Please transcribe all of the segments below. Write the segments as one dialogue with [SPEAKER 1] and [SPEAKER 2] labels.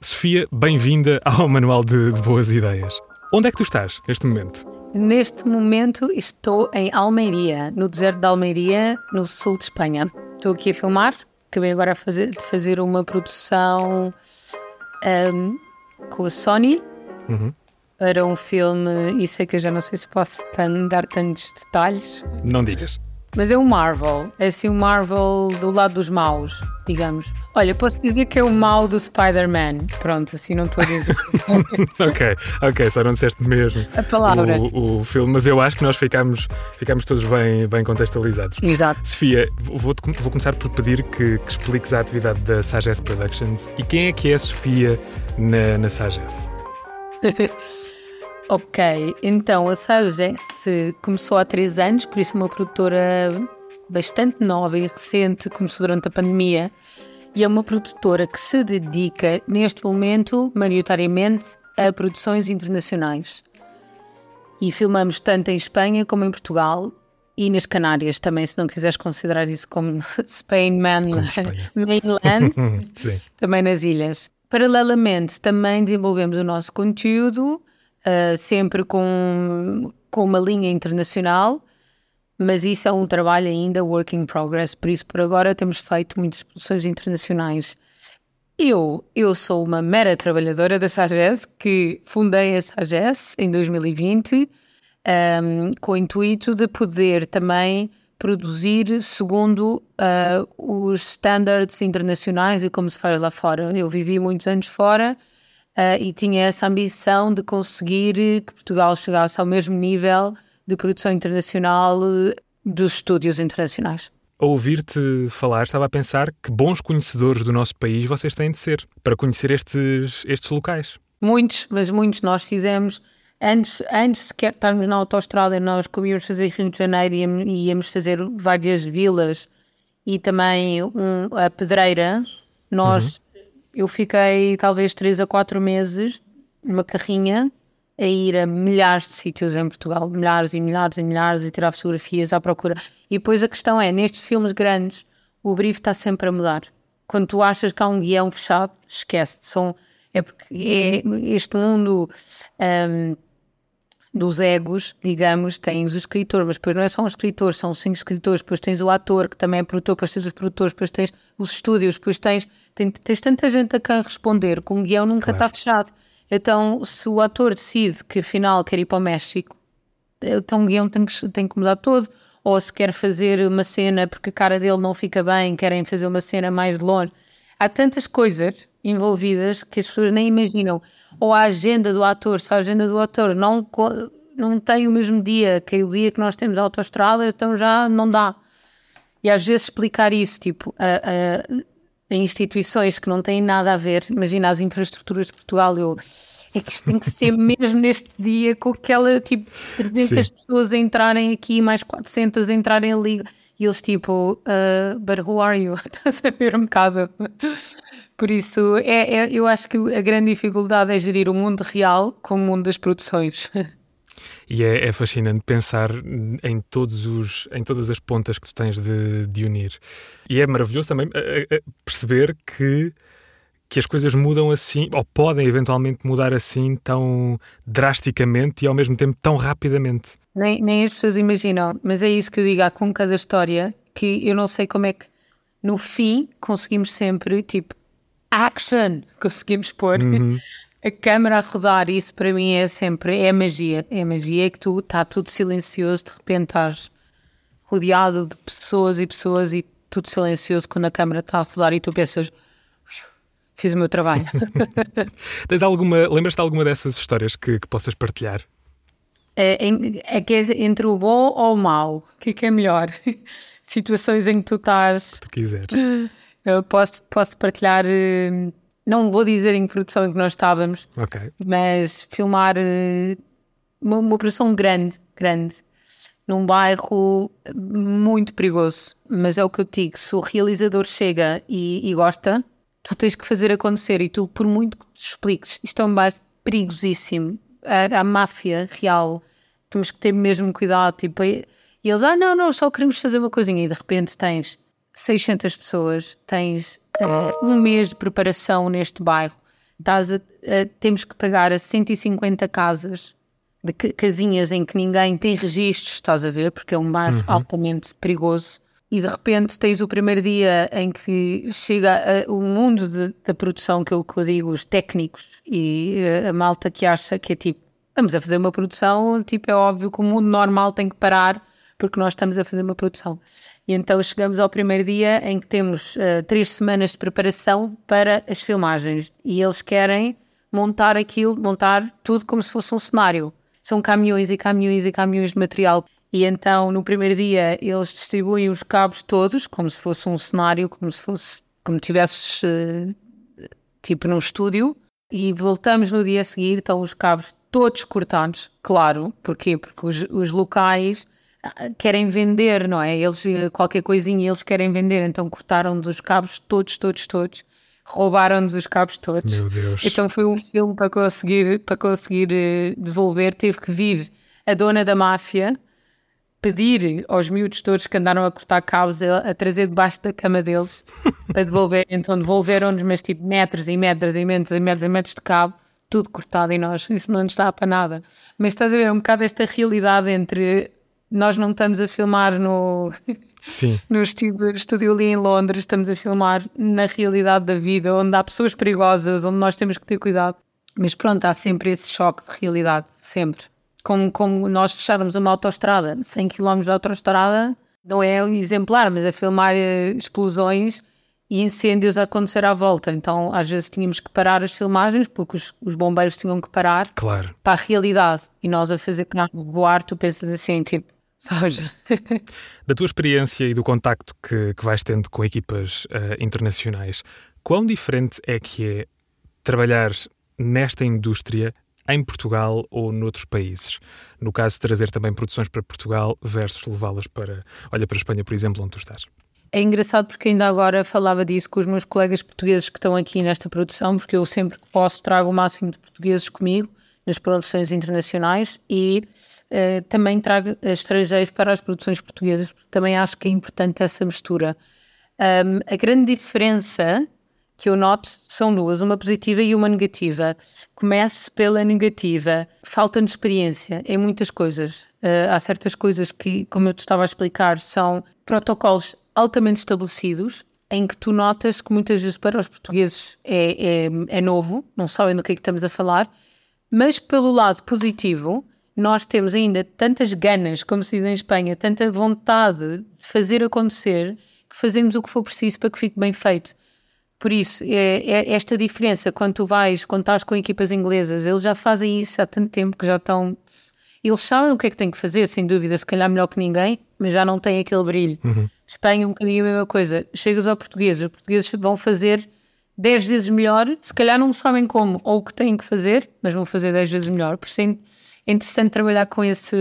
[SPEAKER 1] Sofia, bem-vinda ao Manual de, de Boas Ideias. Onde é que tu estás neste momento?
[SPEAKER 2] Neste momento estou em Almeria, no deserto de Almeria, no sul de Espanha. Estou aqui a filmar, acabei agora fazer, de fazer uma produção um, com a Sony
[SPEAKER 1] Uhum.
[SPEAKER 2] para um filme, isso é que eu já não sei se posso dar tantos detalhes,
[SPEAKER 1] Não digas.
[SPEAKER 2] Mas é um Marvel, é assim um Marvel do lado dos maus, digamos. Olha, posso dizer que é o mau do Spider-Man, pronto, assim não estou a dizer
[SPEAKER 1] ok, ok, só não disseste mesmo
[SPEAKER 2] a palavra.
[SPEAKER 1] o, o filme, mas eu acho que nós ficamos, ficamos todos bem, bem contextualizados.
[SPEAKER 2] Exato.
[SPEAKER 1] Sofia, vou, vou começar por pedir que, que expliques a atividade da Sagesse Productions e quem é que é a Sofia na, na Sagesse.
[SPEAKER 2] Ok, então a Começou há três anos, por isso é uma produtora bastante nova e recente, começou durante a pandemia, e é uma produtora que se dedica, neste momento, maioritariamente, a produções internacionais. E filmamos tanto em Espanha como em Portugal e nas Canárias também, se não quiseres considerar isso como Spain man, mainland, também nas ilhas. Paralelamente, também desenvolvemos o nosso conteúdo, ah, sempre com, com uma linha internacional, mas isso é um trabalho ainda work in progress, por isso, por agora, temos feito muitas produções internacionais. Eu, eu sou uma mera trabalhadora da Sagesse, que fundei a Sagesse em 2020, um, com o intuito de poder também produzir segundo uh, os standards internacionais e como se faz lá fora. Eu vivi muitos anos fora uh, e tinha essa ambição de conseguir que Portugal chegasse ao mesmo nível de produção internacional uh, dos estúdios internacionais.
[SPEAKER 1] Ao ouvir-te falar, estava a pensar que bons conhecedores do nosso país vocês têm de ser para conhecer estes, estes locais.
[SPEAKER 2] Muitos, mas muitos nós fizemos. Antes, antes sequer de estarmos na autostrada, nós comíamos fazer Rio de Janeiro e íamos- e íamos fazer várias vilas e também um, a Pedreira. Nós, eu fiquei talvez três a quatro meses numa carrinha a ir a milhares de sítios em Portugal, milhares e milhares e milhares, e tirar fotografias à procura. E depois a questão é, nestes filmes grandes, o brief está sempre a mudar. Quando tu achas que há um guião fechado, esquece. São, é porque é este mundo hum, dos egos, digamos, tens o escritor, mas depois não é só um escritor, são cinco escritores, depois tens o ator, que também é produtor, depois tens os produtores, depois tens os estúdios, depois tens, tens, tens tanta gente a quem responder, que um guião nunca está fechado. Então, se o ator decide que afinal quer ir para o México, então o guião tem que, tem que mudar todo. Ou se quer fazer uma cena porque a cara dele não fica bem, querem fazer uma cena mais de longe. Há tantas coisas envolvidas que as pessoas nem imaginam. Ou a agenda do ator, se a agenda do ator não, não tem o mesmo dia que o dia que nós temos a autostrada, então já não dá. E às vezes explicar isso, tipo, a, a- a instituições que não têm nada a ver, imagina as infraestruturas de Portugal, eu. É que isto tem que ser mesmo neste dia com aquela tipo 300
[SPEAKER 1] Sim.
[SPEAKER 2] pessoas a entrarem aqui, mais 400 a entrarem ali. E eles tipo, uh, but who are you? Estás a ver um bocado. Por isso, é, é- eu acho que a grande dificuldade é gerir o mundo real com o mundo das produções.
[SPEAKER 1] E é, é fascinante pensar em, todos os, em todas as pontas que tu tens de, de unir. E é maravilhoso também eh, eh, perceber que, que as coisas mudam assim, ou podem eventualmente mudar assim tão drasticamente e ao mesmo tempo tão rapidamente.
[SPEAKER 2] Nem, nem as pessoas imaginam, mas é isso que eu digo há com cada história, que eu não sei como é que no fim conseguimos sempre, tipo, action, conseguimos pôr a câmera a rodar, isso para mim é sempre, é magia, é magia que tu está tudo silencioso, de repente estás rodeado de pessoas e pessoas e tudo silencioso quando a câmera está a rodar e tu pensas, fiz o meu trabalho.
[SPEAKER 1] Tens alguma, lembras-te de alguma dessas histórias que, que possas partilhar?
[SPEAKER 2] É, é que é entre o bom ou o mau, o que é que é melhor? Situações em que tu estás
[SPEAKER 1] Se tu quiseres.
[SPEAKER 2] Eu posso, posso partilhar, eh, não vou dizer em que produção em que nós estávamos, mas filmar eh, uma, uma produção grande, grande, num bairro muito perigoso. Mas é o que eu digo: se o realizador chega e, e gosta, tu tens que fazer acontecer. E tu, por muito que te expliques, isto é um bairro perigosíssimo. A, a máfia real, temos que ter mesmo cuidado. Tipo, e eles, ah, não, não, só queremos fazer uma coisinha. E de repente tens 600 pessoas, tens eh, um mês de preparação neste bairro, estás a, a, temos que pagar a 150 casas de casinhas em que ninguém tem registros, estás a ver, porque é um bairro uhum. altamente perigoso. E de repente tens o primeiro dia em que chega a, o mundo de, da produção, que eu, que eu digo, os técnicos e a, a malta que acha que é tipo, vamos a fazer uma produção, tipo, é óbvio que o mundo normal tem que parar porque nós estamos a fazer uma produção. E então chegamos ao primeiro dia em que temos uh, três semanas de preparação para as filmagens e eles querem montar aquilo, montar tudo como se fosse um cenário são caminhões e caminhões e caminhões de material. E então, no primeiro dia, eles distribuem os cabos todos, como se fosse um cenário, como se fosse, como tivesses, uh, tipo, num estúdio. E voltamos no dia a seguir, estão os cabos todos cortados, claro. Porquê? Porque os, os locais ah, querem vender, não é? Eles, eh, qualquer coisinha, eles querem vender, então cortaram os cabos todos, todos, todos roubaram-nos os cabos todos.
[SPEAKER 1] Meu Deus.
[SPEAKER 2] Então foi um filme para conseguir, para conseguir uh, devolver. Teve que vir a dona da máfia pedir aos miúdos todos que andaram a cortar cabos a, a trazer debaixo da cama deles para devolver. Então devolveram-nos, mas tipo metros e metros e metros e metros e metros de cabo, tudo cortado e nós, isso não nos dá para nada. Mas estás a ver um bocado esta realidade entre nós não estamos a filmar no
[SPEAKER 1] Sim.
[SPEAKER 2] no estúdio, estúdio ali em Londres, estamos a filmar na realidade da vida, onde há pessoas perigosas, onde nós temos que ter cuidado. Mas pronto, há sempre esse choque de realidade, sempre. Como, como nós fecharmos uma autoestrada, 100 km de autoestrada, não é exemplar, mas é filmar eh, explosões e incêndios a acontecer à volta. Então, às vezes tínhamos que parar as filmagens porque os, os bombeiros tinham que parar
[SPEAKER 1] claro.
[SPEAKER 2] para a realidade. E nós a fazer voar, tu pensas assim, tipo,
[SPEAKER 1] da tua experiência e do contacto que, que vais tendo com equipas uh, internacionais, quão diferente é que é trabalhar nesta indústria em Portugal ou noutros países? No caso trazer também produções para Portugal versus levá-las para, olha, para a Espanha, por exemplo, onde tu estás.
[SPEAKER 2] É engraçado porque ainda agora falava disso com os meus colegas portugueses que estão aqui nesta produção, porque eu sempre que posso trago o máximo de portugueses comigo nas produções internacionais e uh, também trago estrangeiros para as produções portuguesas, porque também acho que é importante essa mistura. Um, a grande diferença que eu noto são duas, uma positiva e uma negativa. Começo pela negativa. Falta de experiência em muitas coisas. Uh, há certas coisas que, como eu te estava a explicar, são protocolos altamente estabelecidos, em que tu notas que muitas vezes para os portugueses é, é, é novo, não sabem do que é que estamos a falar, mas pelo lado positivo, nós temos ainda tantas ganas, como se diz em Espanha, tanta vontade de fazer acontecer, que fazemos o que for preciso para que fique bem feito. Por isso, é, é esta diferença, quando tu vais, quando estás com equipas inglesas, eles já fazem isso há tanto tempo que já estão. Eles sabem o que é que têm que fazer, sem dúvida, se calhar melhor que ninguém, mas já não têm aquele brilho.
[SPEAKER 1] Uhum.
[SPEAKER 2] Espanha, um bocadinho a mesma coisa. Chegas ao português, os portugueses vão fazer 10 vezes melhor, se calhar não sabem como ou o que têm que fazer, mas vão fazer 10 vezes melhor. Por isso é interessante trabalhar com esse,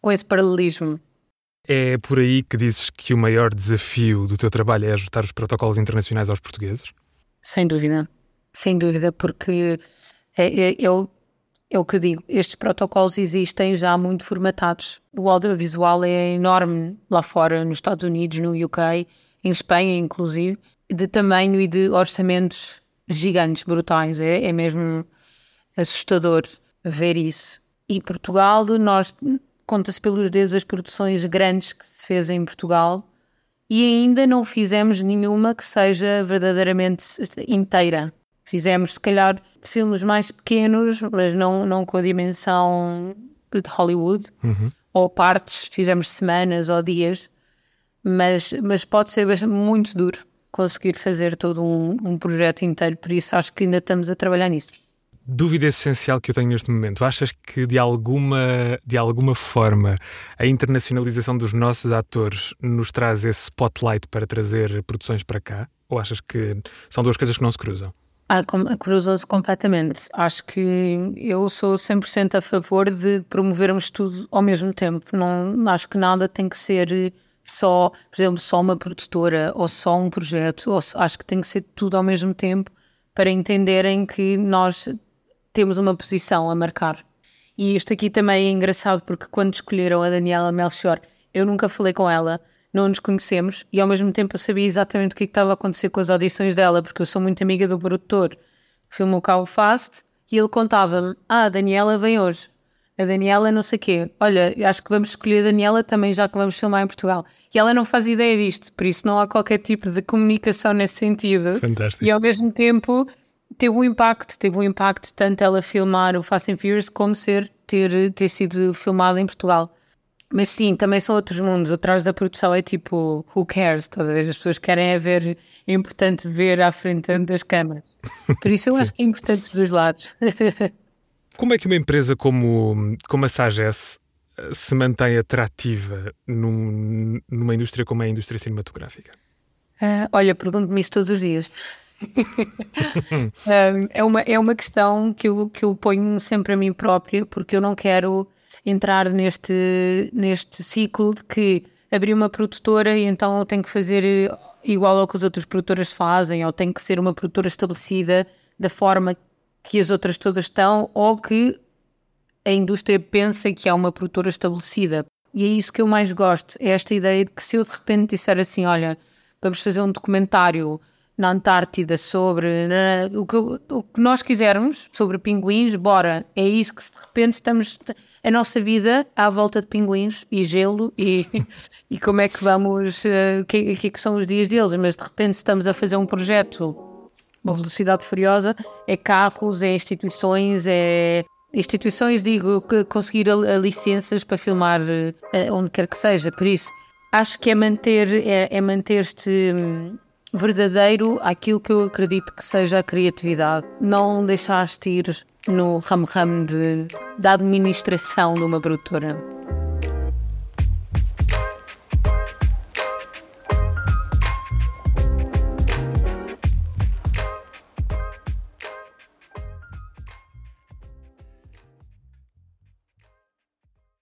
[SPEAKER 2] com esse paralelismo.
[SPEAKER 1] É por aí que dizes que o maior desafio do teu trabalho é ajustar os protocolos internacionais aos portugueses?
[SPEAKER 2] Sem dúvida, sem dúvida, porque é, é, é, o, é o que digo, estes protocolos existem já muito formatados. O audiovisual é enorme lá fora, nos Estados Unidos, no UK, em Espanha, inclusive, de tamanho e de orçamentos gigantes, brutais. É, é mesmo assustador ver isso. E Portugal, nós conta-se pelos dedos as produções grandes que se fez em Portugal e ainda não fizemos nenhuma que seja verdadeiramente inteira. Fizemos, se calhar, filmes mais pequenos, mas não, não com a dimensão de Hollywood,
[SPEAKER 1] uhum.
[SPEAKER 2] ou partes, fizemos semanas ou dias, mas, mas pode ser muito duro conseguir fazer todo um, um projeto inteiro, por isso acho que ainda estamos a trabalhar nisso.
[SPEAKER 1] Dúvida essencial que eu tenho neste momento. Achas que de alguma, de alguma forma a internacionalização dos nossos atores nos traz esse spotlight para trazer produções para cá? Ou achas que são duas coisas que não se cruzam?
[SPEAKER 2] Ah, cruzam-se completamente. Acho que eu sou 100% a favor de promovermos tudo ao mesmo tempo. Não, acho que nada tem que ser só, por exemplo, só uma produtora ou só um projeto, ou, acho que tem que ser tudo ao mesmo tempo para entenderem que nós temos uma posição a marcar. E isto aqui também é engraçado porque quando escolheram a Daniela Melchior, eu nunca falei com ela, não nos conhecemos e ao mesmo tempo eu sabia exatamente o que, é que estava a acontecer com as audições dela, porque eu sou muito amiga do produtor. filmou cá o Fast, e ele contava-me: Ah, a Daniela vem hoje. A Daniela não sei o quê. Olha, acho que vamos escolher a Daniela também, já que vamos filmar em Portugal. E ela não faz ideia disto, por isso não há qualquer tipo de comunicação nesse sentido.
[SPEAKER 1] Fantástico.
[SPEAKER 2] E ao mesmo tempo teve um impacto, teve um impacto tanto ela filmar o Fast and Furious como ser ter, ter sido filmado em Portugal. Mas sim, também são outros mundos. Atrás da produção é tipo, who cares? Ver? As pessoas querem é ver, é importante ver à frente das câmaras. Por isso eu acho que é importante dos dois lados.
[SPEAKER 1] como é que uma empresa como, como a Sagesse eh, se mantém atrativa num, numa indústria como é a indústria cinematográfica?
[SPEAKER 2] Uh, olha, pergunto-me isso todos os dias. É, uma, é uma questão que eu, que eu ponho sempre a mim própria, porque eu não quero entrar neste, neste ciclo de que abri uma produtora e então eu tenho que fazer igual ao que as outras produtoras fazem, ou tenho que ser uma produtora estabelecida da forma que as outras todas estão, ou que a indústria pensa que é uma produtora estabelecida. E é isso que eu mais gosto, é esta ideia de que se eu de repente disser assim, olha, vamos fazer um documentário na Antártida sobre na, o, que, o que nós quisermos sobre pinguins, bora. É isso que de repente estamos a nossa vida à volta de pinguins e gelo e, e como é que vamos, eh, o uh, que, que, que são os dias deles, mas de repente estamos a fazer um projeto, uma velocidade furiosa, é carros, é instituições, é instituições, digo, que conseguir a, a licenças para filmar uh, onde quer que seja, por isso acho que é manter, é, é manter-te hum, verdadeiro àquilo que eu acredito que seja a criatividade. Não deixar-te ir no ramo-ramo da administração de uma produtora.